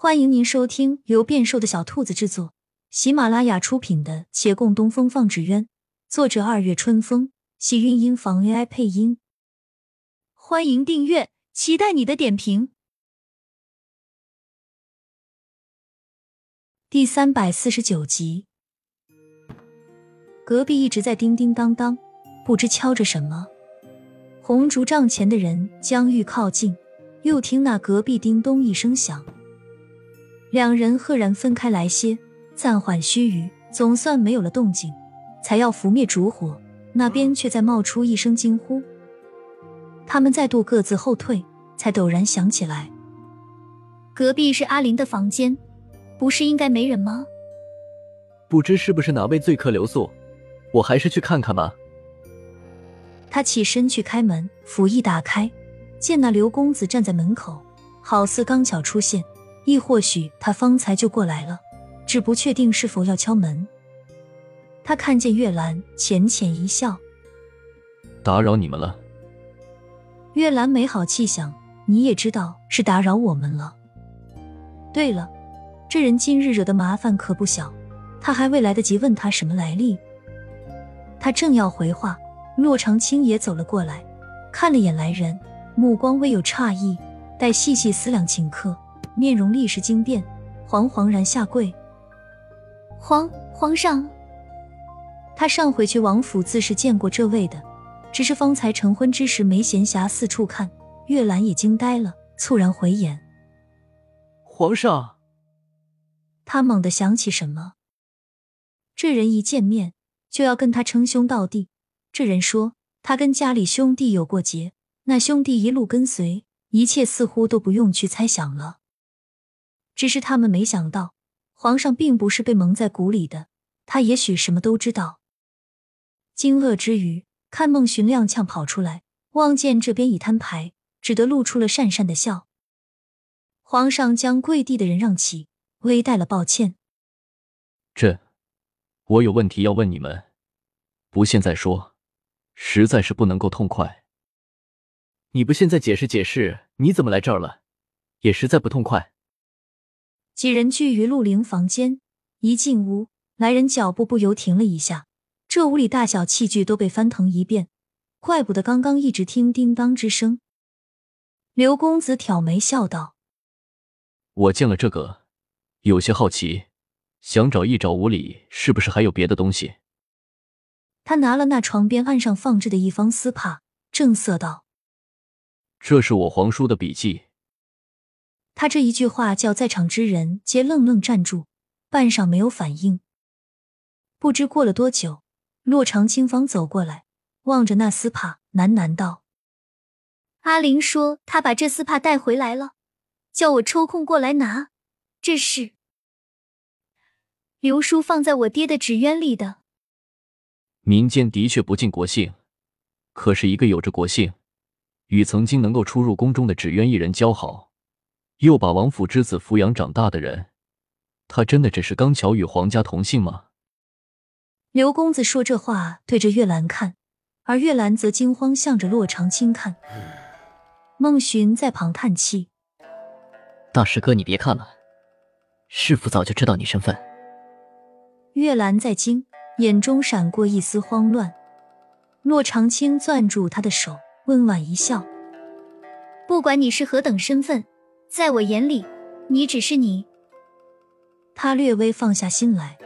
欢迎您收听由变瘦的小兔子制作、喜马拉雅出品的《且共东风放纸鸢》，作者二月春风，喜韵音房 AI 配音。欢迎订阅，期待你的点评。第三百四十九集，隔壁一直在叮叮当当，不知敲着什么。红烛帐前的人将欲靠近，又听那隔壁叮咚一声响。两人赫然分开来些，暂缓须臾，总算没有了动静，才要拂灭烛火，那边却在冒出一声惊呼。他们再度各自后退，才陡然想起来，隔壁是阿林的房间，不是应该没人吗？不知是不是哪位醉客留宿，我还是去看看吧。他起身去开门，甫一打开，见那刘公子站在门口，好似刚巧出现。亦或许他方才就过来了，只不确定是否要敲门。他看见月兰，浅浅一笑：“打扰你们了。”月兰没好气想：“你也知道是打扰我们了。”对了，这人今日惹的麻烦可不小，他还未来得及问他什么来历。他正要回话，洛长青也走了过来，看了眼来人，目光微有诧异，待细细思量顷刻。面容立时惊变，惶惶然下跪。皇皇上，他上回去王府自是见过这位的，只是方才成婚之时没闲暇四处看。月兰也惊呆了，猝然回眼。皇上，他猛地想起什么，这人一见面就要跟他称兄道弟。这人说他跟家里兄弟有过节，那兄弟一路跟随，一切似乎都不用去猜想了。只是他们没想到，皇上并不是被蒙在鼓里的，他也许什么都知道。惊愕之余，看孟寻踉跄跑出来，望见这边已摊牌，只得露出了讪讪的笑。皇上将跪地的人让起，微带了抱歉：“朕，我有问题要问你们，不现在说，实在是不能够痛快。你不现在解释解释，你怎么来这儿了，也实在不痛快。”几人聚于陆灵房间，一进屋，来人脚步不由停了一下。这屋里大小器具都被翻腾一遍，怪不得刚刚一直听叮当之声。刘公子挑眉笑道：“我见了这个，有些好奇，想找一找屋里是不是还有别的东西。”他拿了那床边案上放置的一方丝帕，正色道：“这是我皇叔的笔记。”他这一句话叫在场之人皆愣愣站住，半晌没有反应。不知过了多久，洛长青方走过来，望着那丝帕，喃喃道：“阿玲说他把这丝帕带回来了，叫我抽空过来拿。这是刘叔放在我爹的纸鸢里的。民间的确不尽国姓，可是一个有着国姓，与曾经能够出入宫中的纸鸢一人交好。”又把王府之子抚养长大的人，他真的只是刚巧与皇家同姓吗？刘公子说这话，对着月兰看，而月兰则惊慌向着洛长青看。孟寻在旁叹气：“大师哥，你别看了，师傅早就知道你身份。”月兰在惊，眼中闪过一丝慌乱。洛长青攥住他的手，温婉一笑：“不管你是何等身份。”在我眼里，你只是你。他略微放下心来，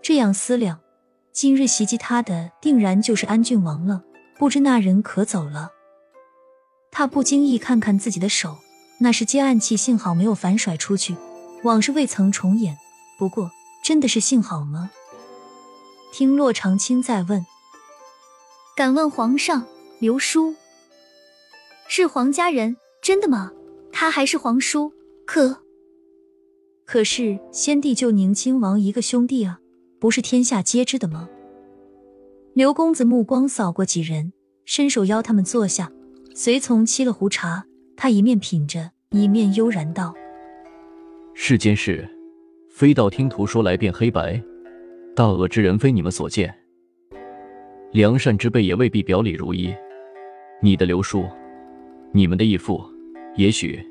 这样思量，今日袭击他的定然就是安郡王了。不知那人可走了？他不经意看看自己的手，那是接暗器，幸好没有反甩出去，往事未曾重演。不过，真的是幸好吗？听洛长青在问，敢问皇上，刘叔是皇家人，真的吗？他还是皇叔，可可是先帝就宁亲王一个兄弟啊，不是天下皆知的吗？刘公子目光扫过几人，伸手邀他们坐下，随从沏了壶茶。他一面品着，一面悠然道：“世间事，非道听途说来辨黑白，大恶之人非你们所见，良善之辈也未必表里如一。你的刘叔，你们的义父。”也许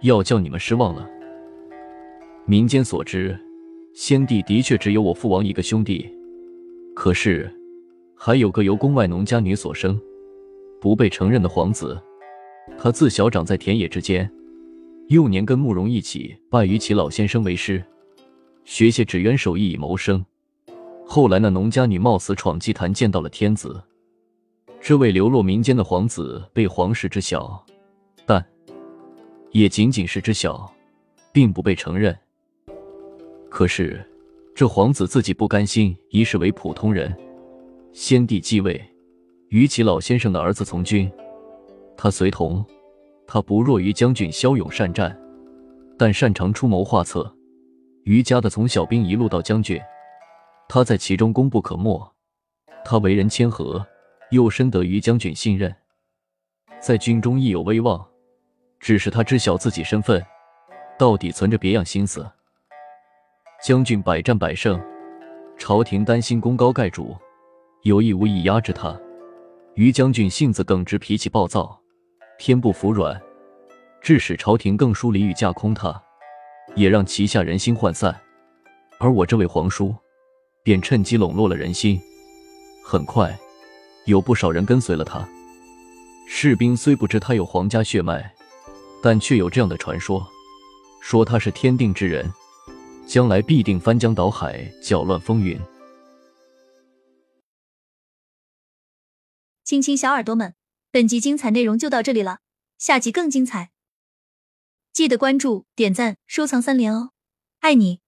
要叫你们失望了。民间所知，先帝的确只有我父王一个兄弟，可是还有个由宫外农家女所生、不被承认的皇子。他自小长在田野之间，幼年跟慕容一起拜于其老先生为师，学些纸鸢手艺以谋生。后来那农家女冒死闯祭坛，见到了天子。这位流落民间的皇子被皇室知晓，也仅仅是知晓，并不被承认。可是这皇子自己不甘心一世为普通人，先帝继位，于其老先生的儿子从军。他随同，他不弱于将军，骁勇善战，但擅长出谋划策。于家的从小兵一路到将军，他在其中功不可没。他为人谦和，又深得于将军信任，在军中亦有威望。只是他知晓自己身份，到底存着别样心思。将军百战百胜，朝廷担心功高盖主，有意无意压制他。于将军性子耿直，脾气暴躁。偏不服软，致使朝廷更疏离与架空他，也让旗下人心涣散。而我这位皇叔，便趁机笼络了人心。很快，有不少人跟随了他。士兵虽不知他有皇家血脉，但却有这样的传说：说他是天定之人，将来必定翻江倒海，搅乱风云。亲亲小耳朵们。本集精彩内容就到这里了，下集更精彩，记得关注、点赞、收藏三连哦，爱你！